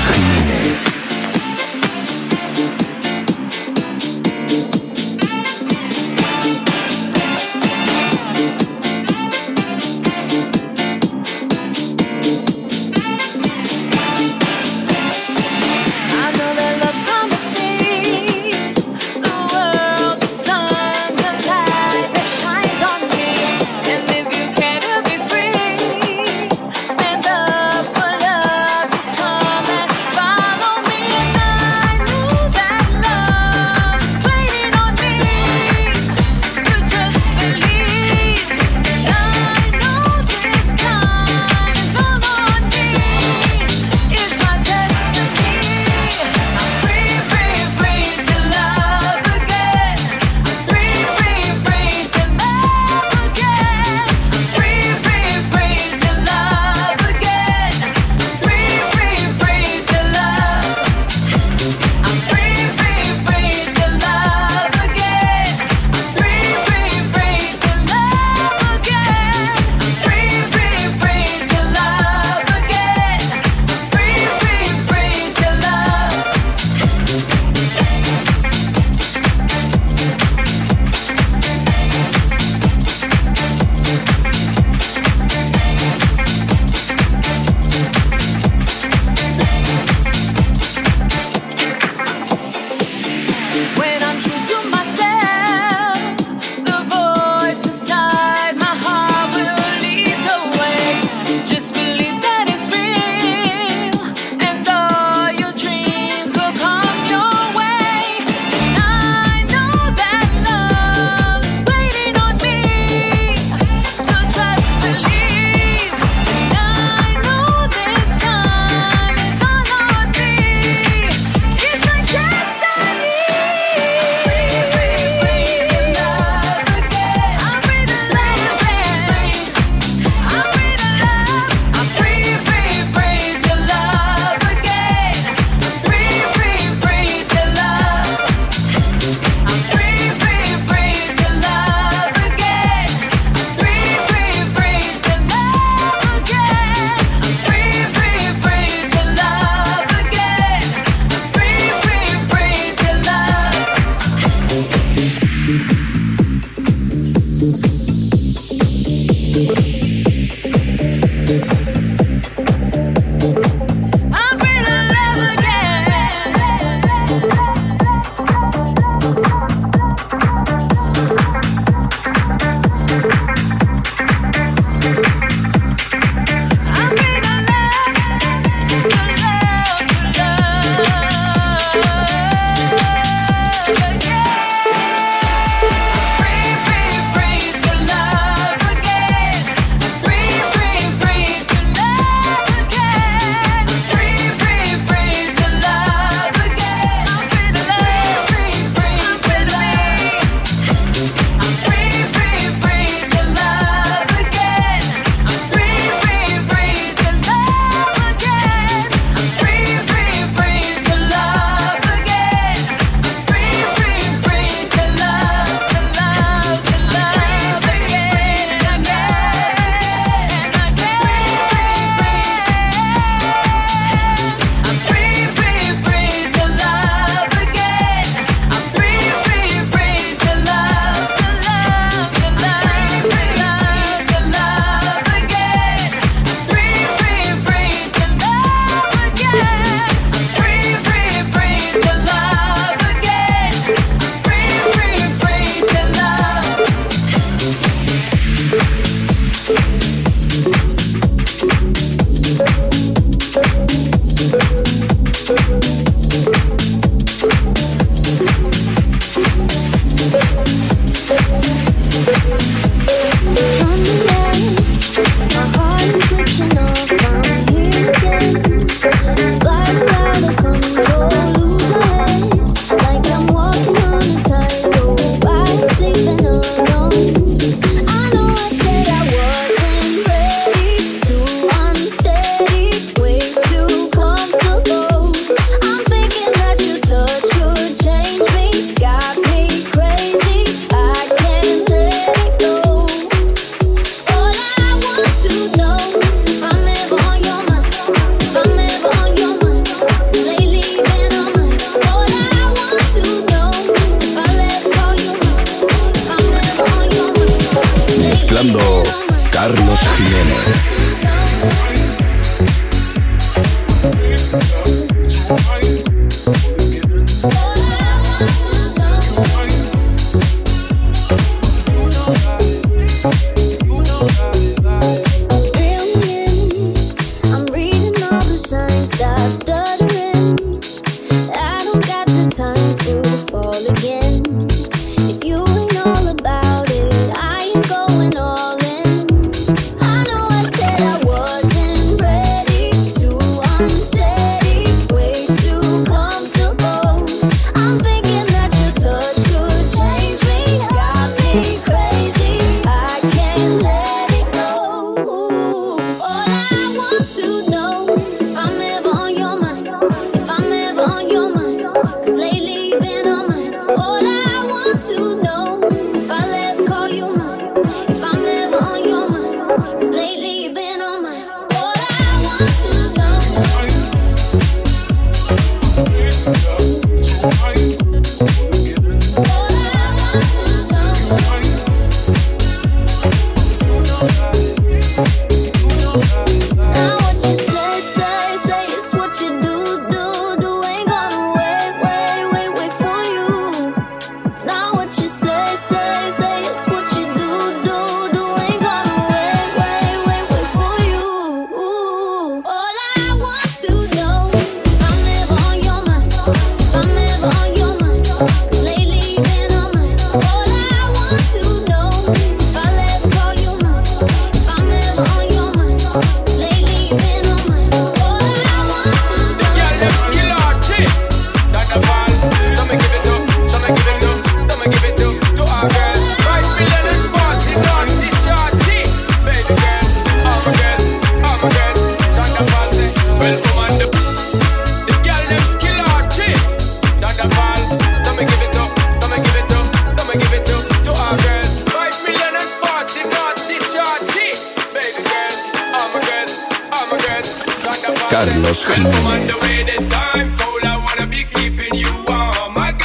discriminer.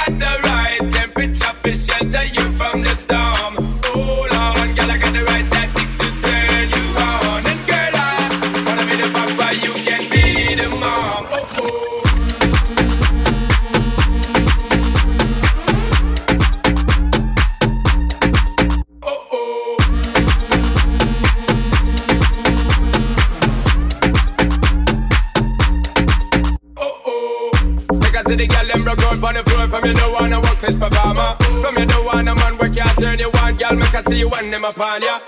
got the my pan, yeah.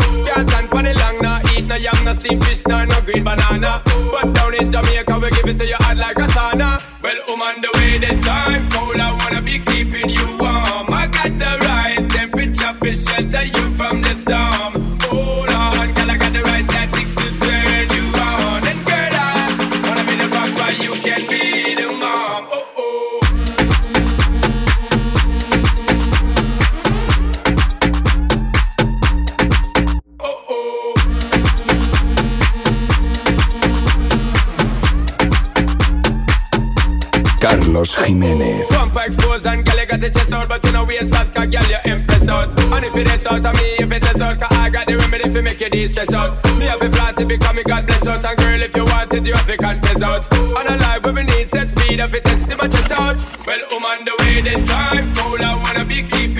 Jiménez. Bumper expose and girl, you got the chest out, but you know we soft, cause girl, you impressed out. And if it is out of me, if it is out, cause I got the remedy for make you de-stress out. Me have a plan to become me God bless out, and girl, if you want it, you have to confess out. And a life where we need set speed, if it test the chest out. Well, I'm on the way this time, cold, I wanna be keeping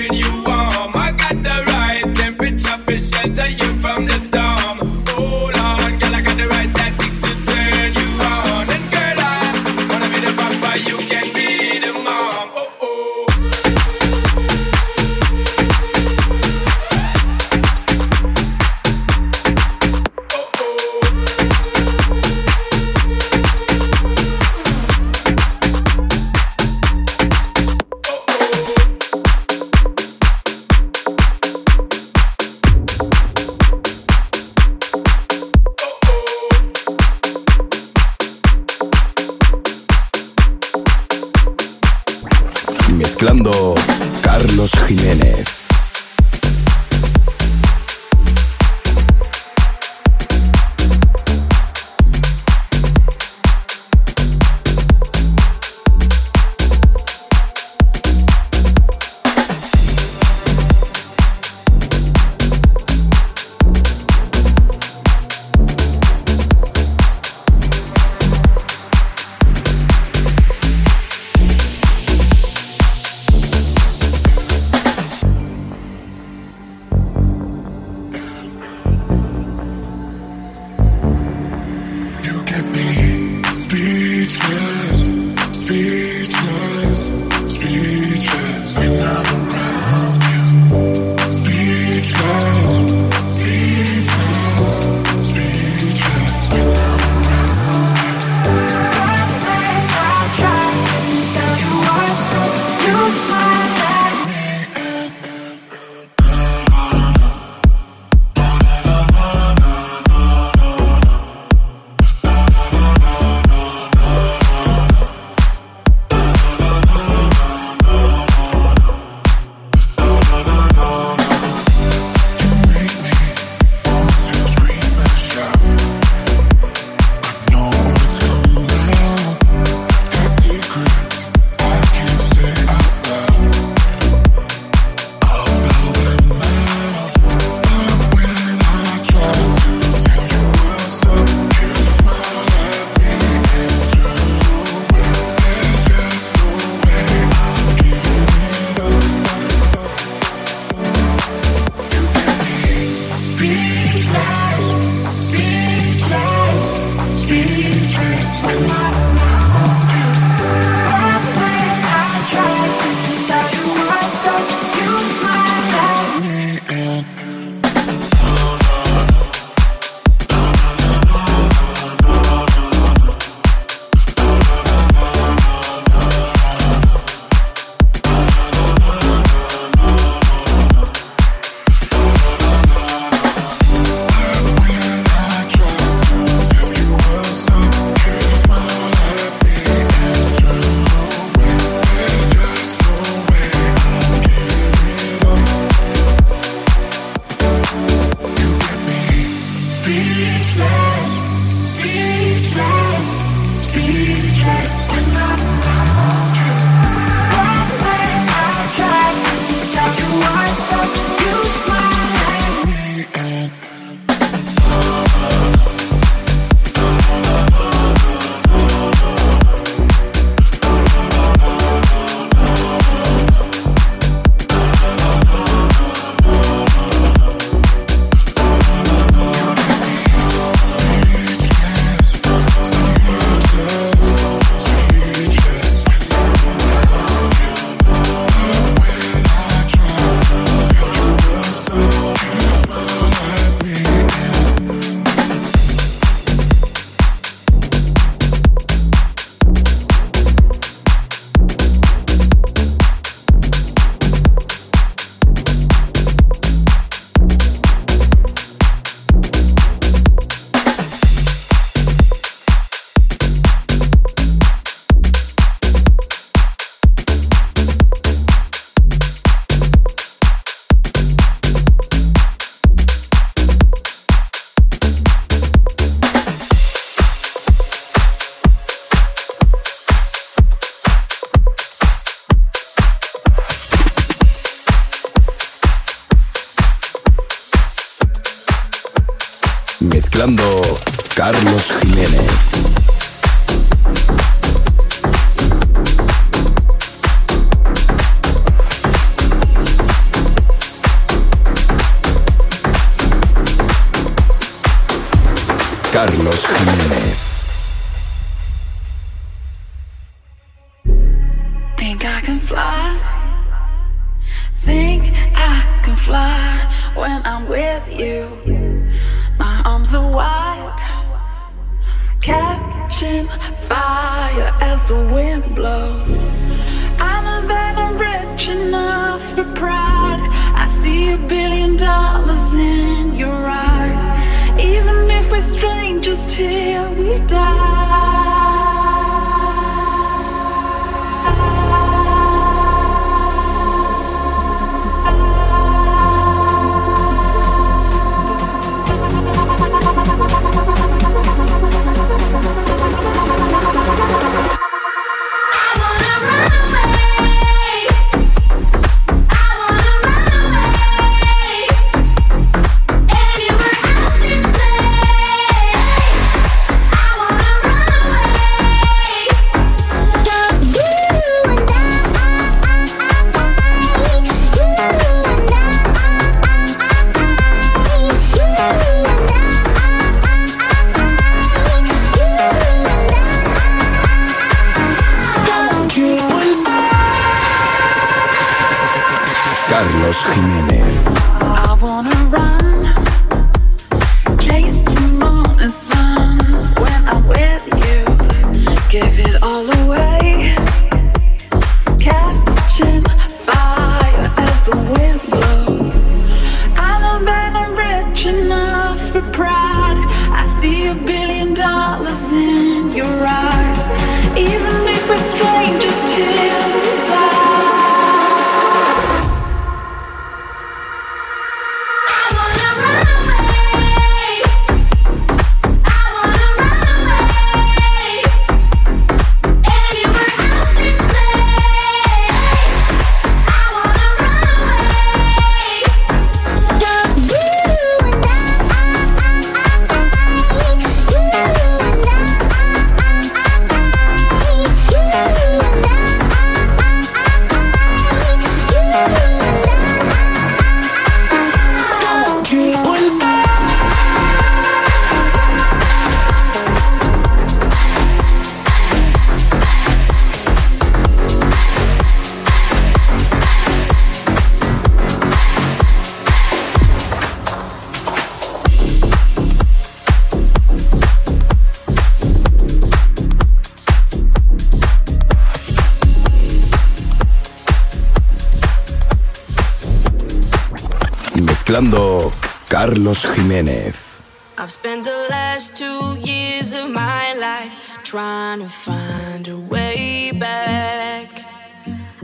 Carlos Jiménez. I've spent the last two years of my life trying to find a way back.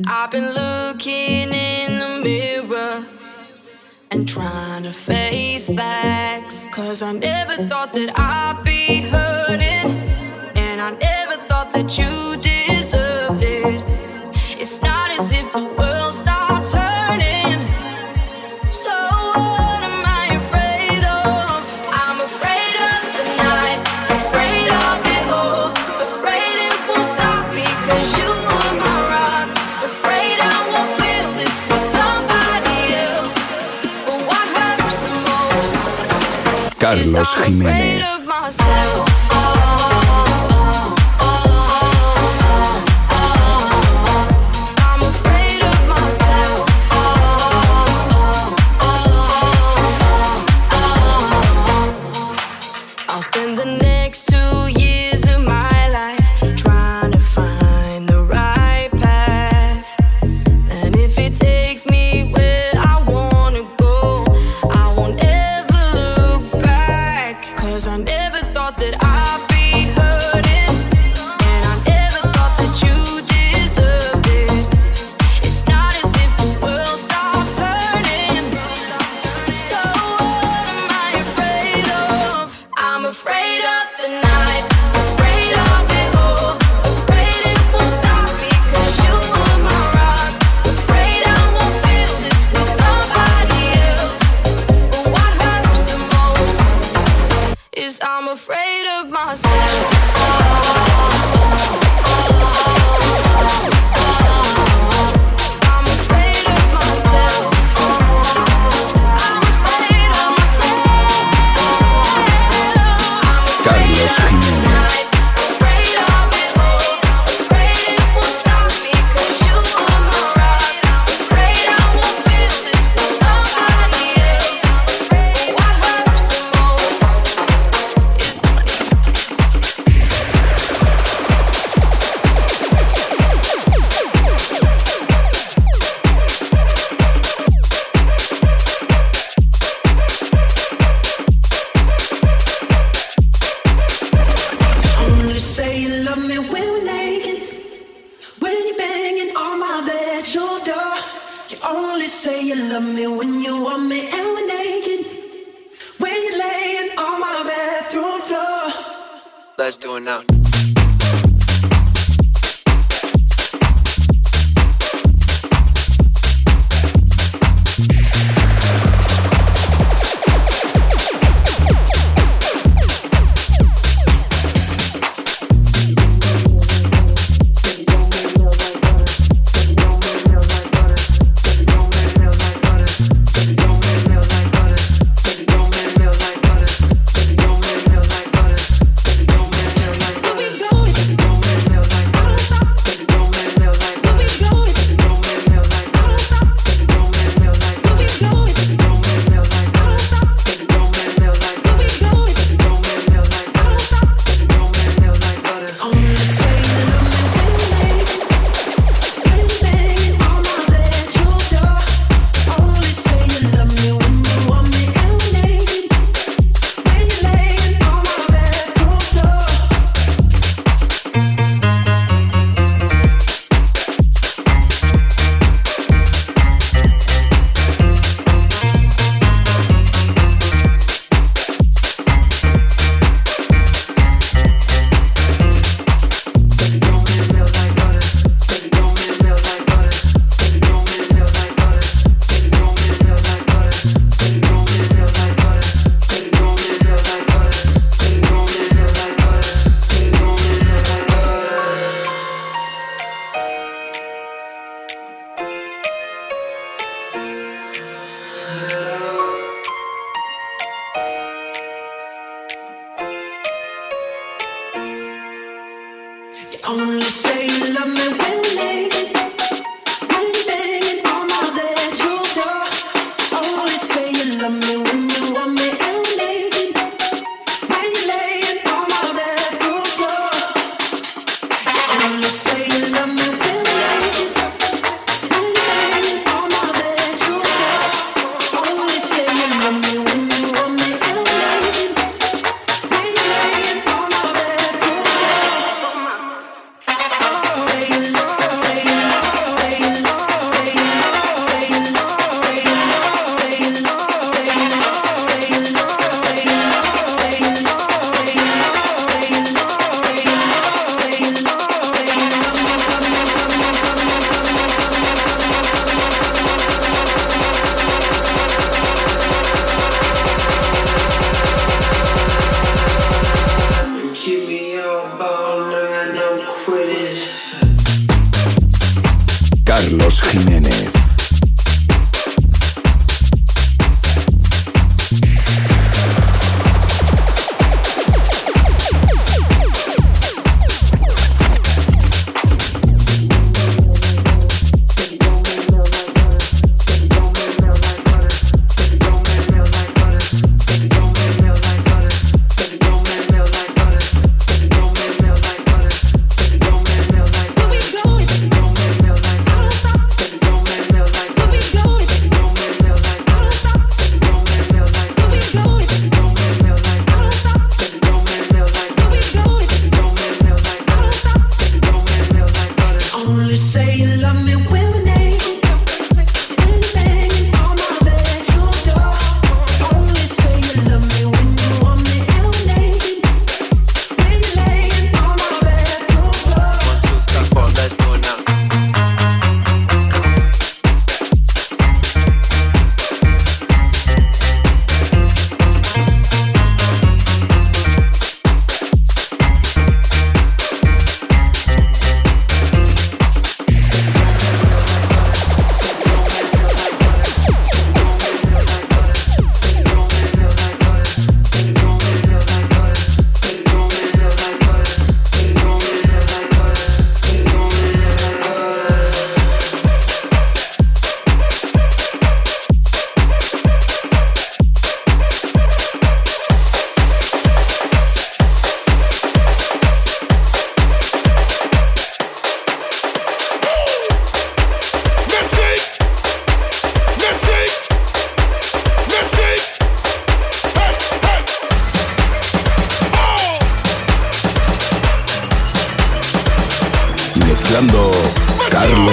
I've been looking in the mirror and trying to face facts. Cause I never thought that I'd be hurting, and I never thought. Carlos Jiménez.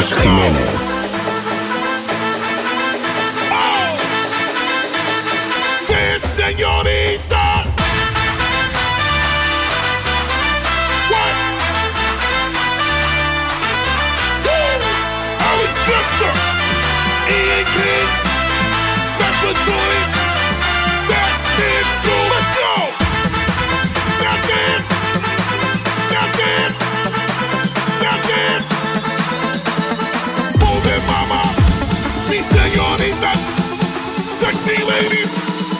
Carlos Jiménez.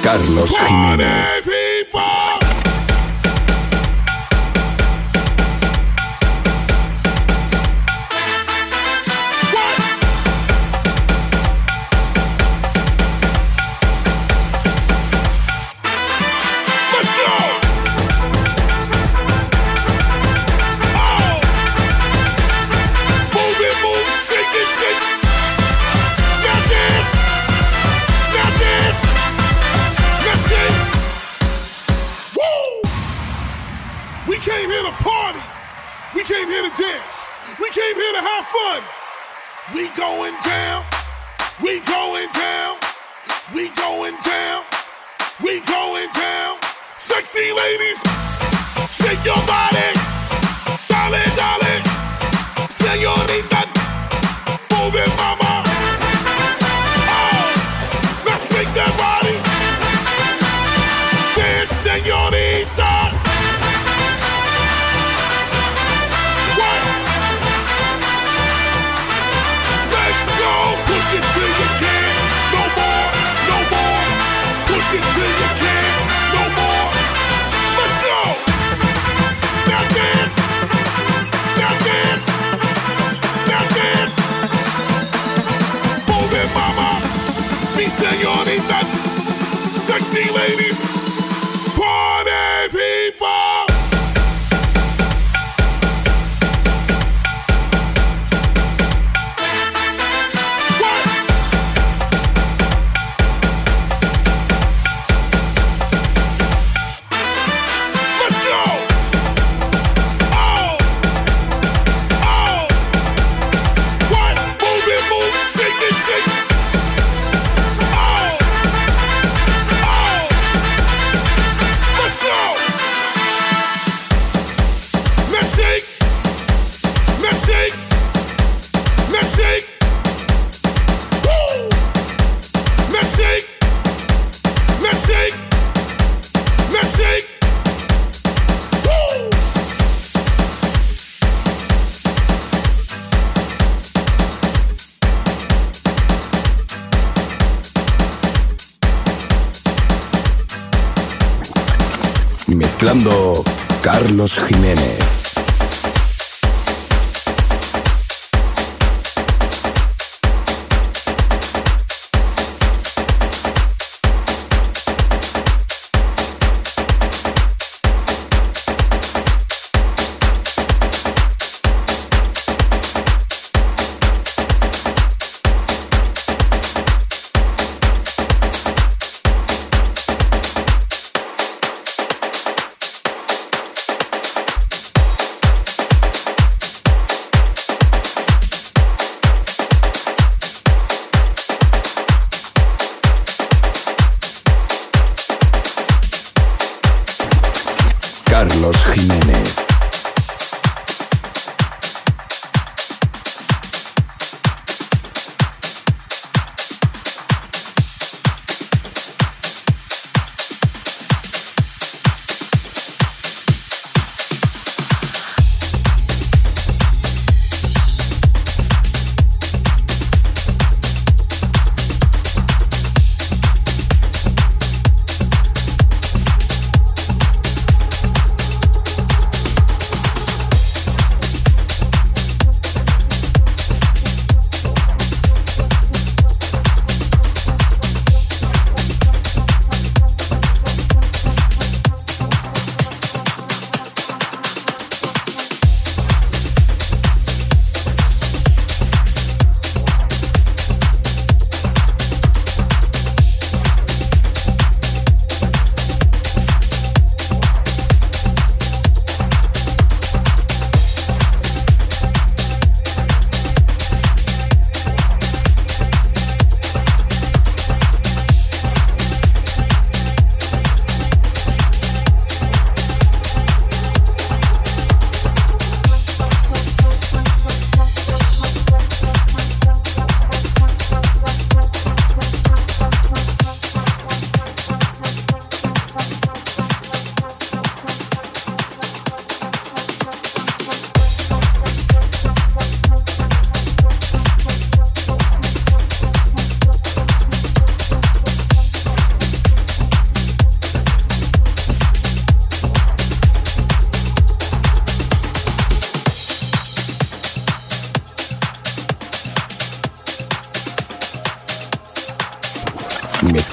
Carlos Jiménez. Carlos Jiménez.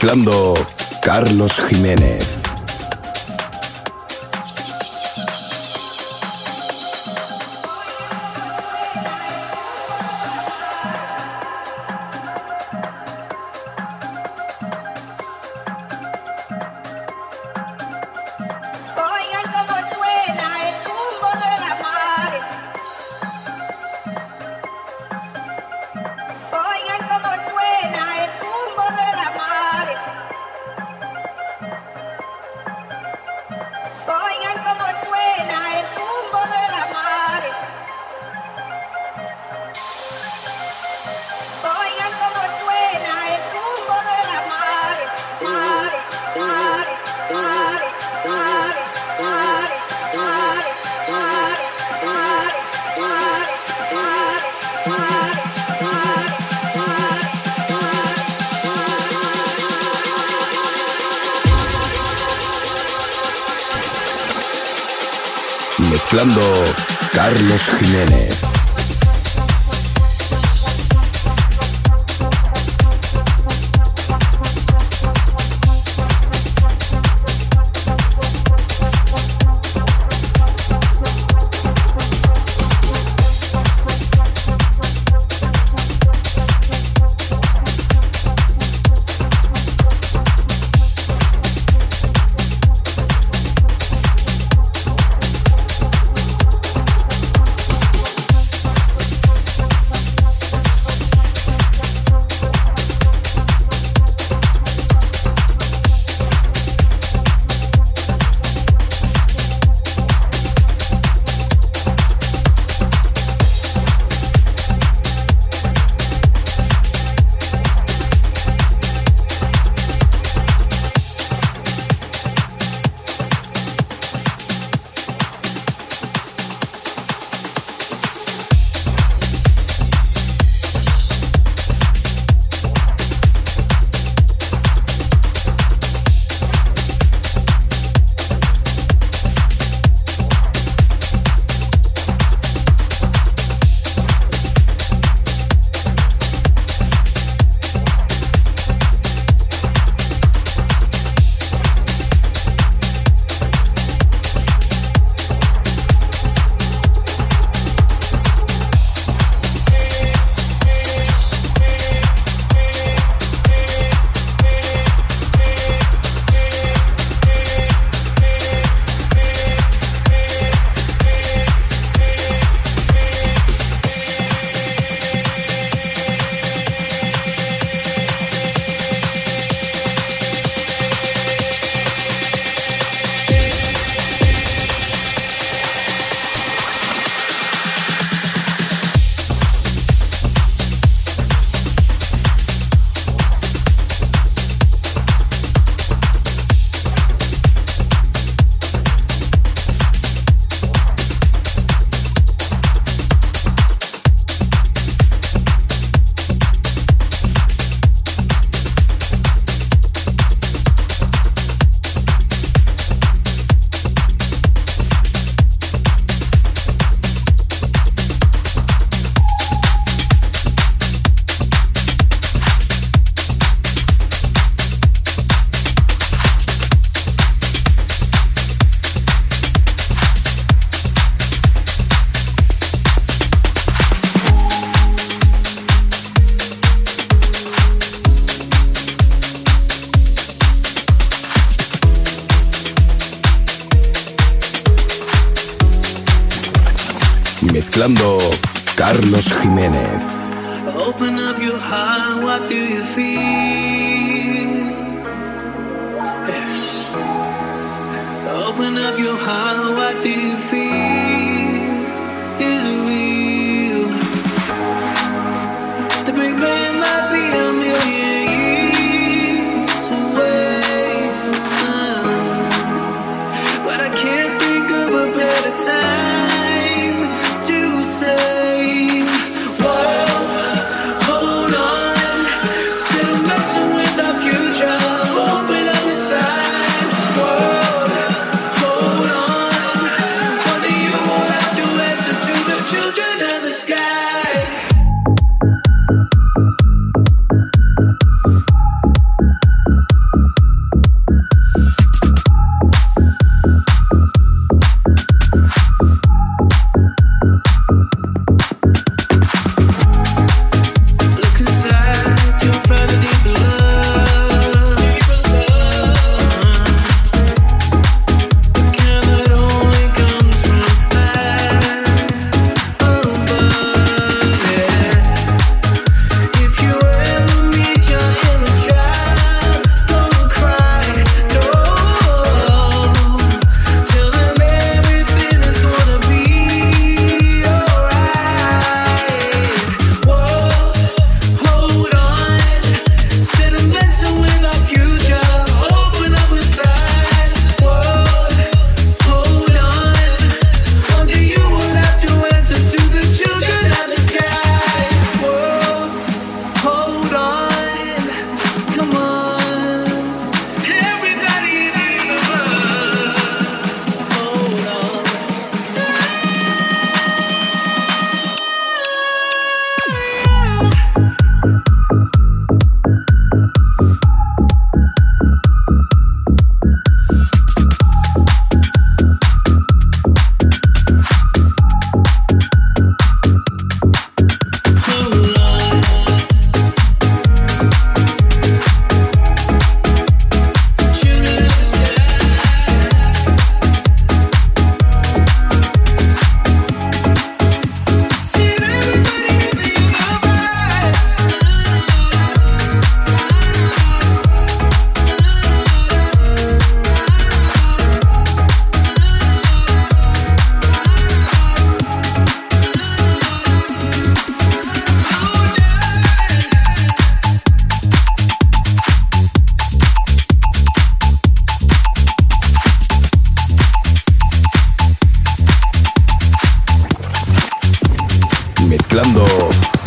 Mezclando Carlos Jiménez.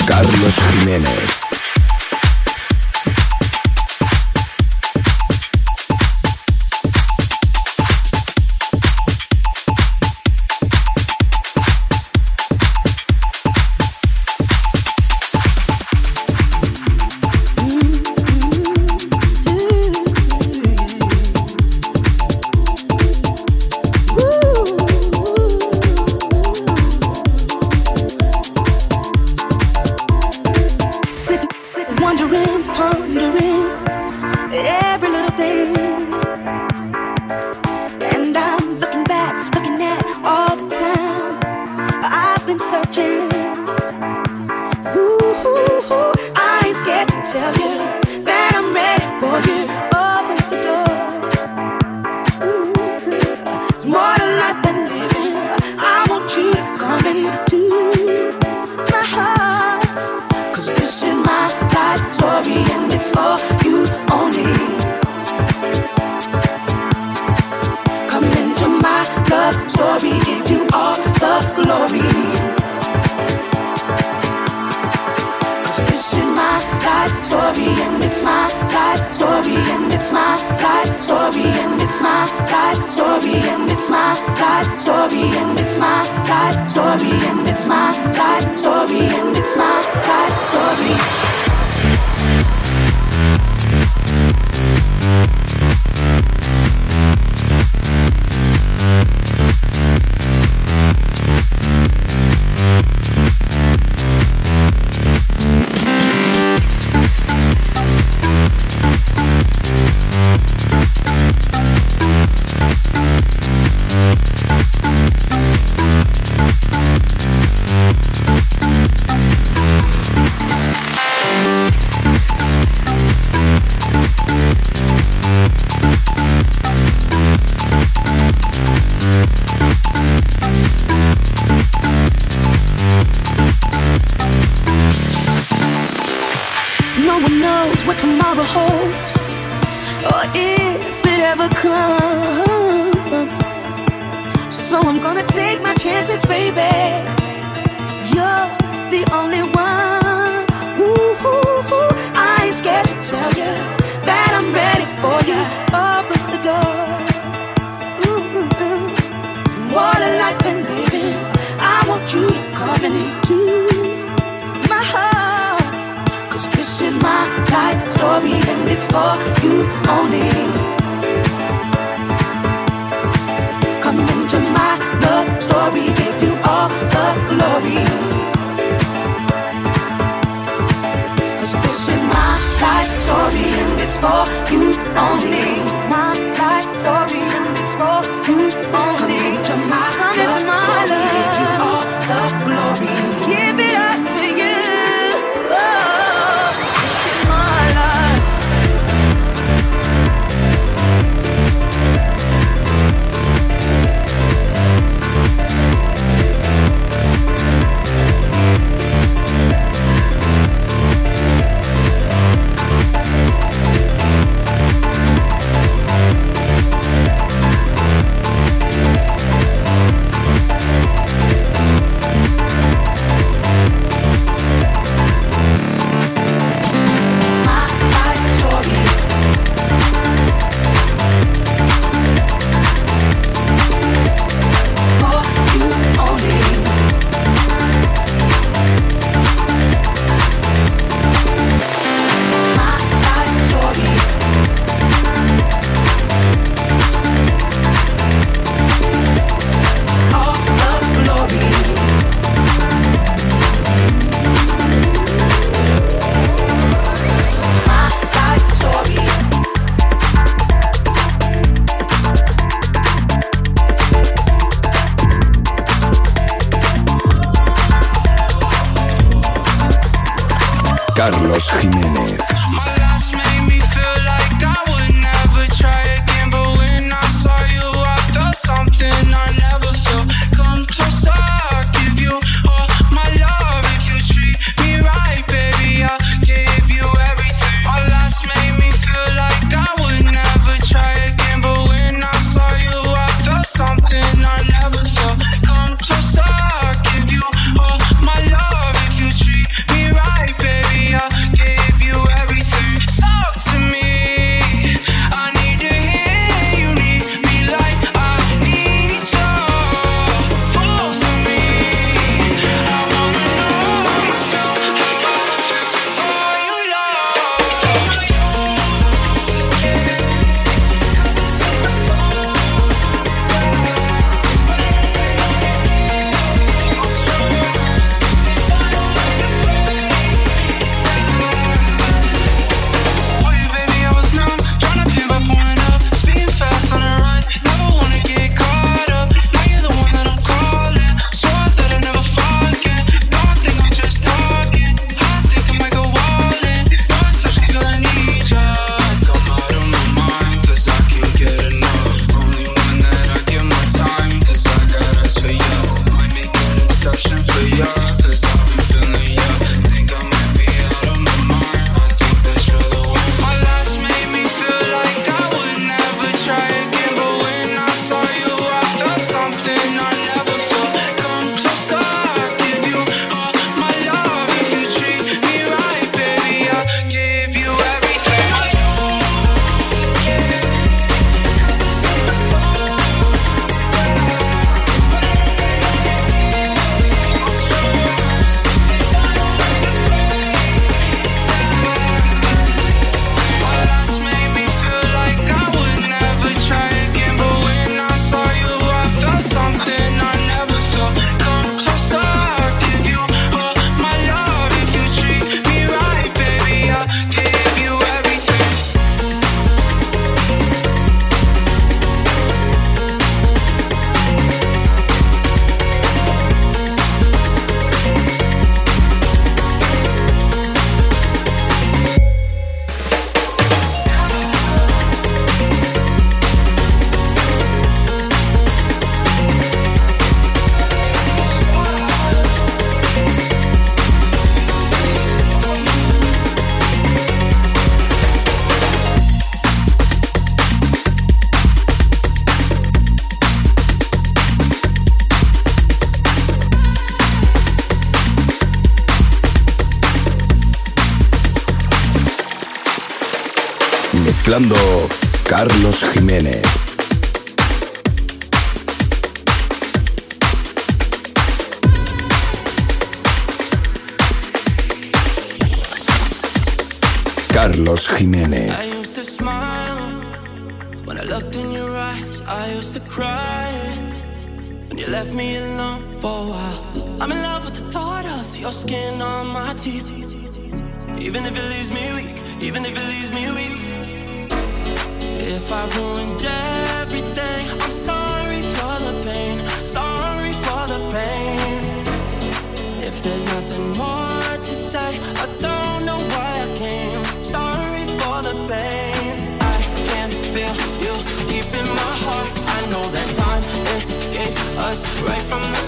Carlos Jiménez. Mezclando Carlos Jiménez. Carlos Jiménez. I used to smile when I looked in your eyes. I used to cry when you left me alone for a while. I'm in love with the thought of your skin on my teeth. Even if it leaves me weak, even if it leaves me weak. If I ruined everything, I'm sorry for the pain. Sorry for the pain. If there's nothing more to say, I don't know why I came. Sorry for the pain. I can feel you deep in my heart. I know that time escaped us right from the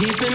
Keep it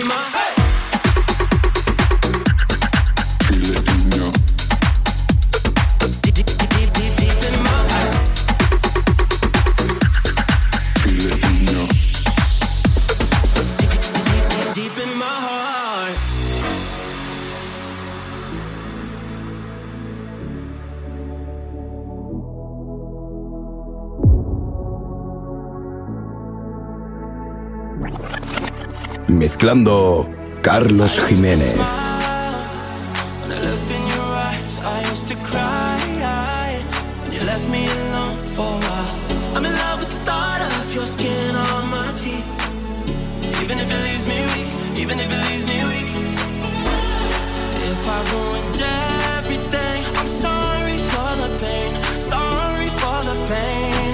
the pain.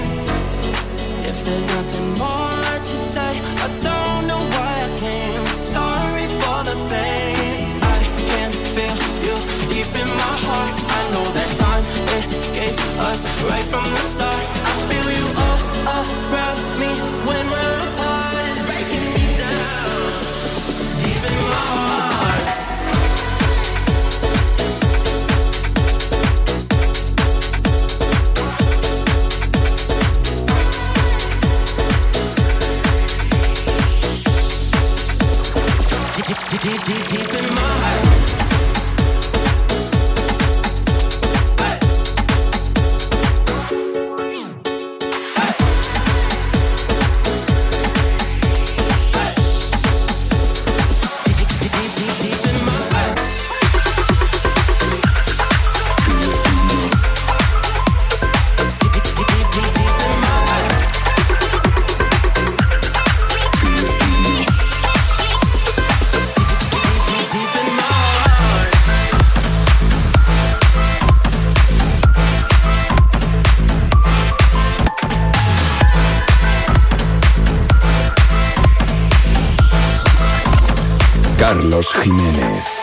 If there's nothing more to say, deep in my heart. I know that time escaped us right from the start. I feel you all around me when Carlos Jiménez.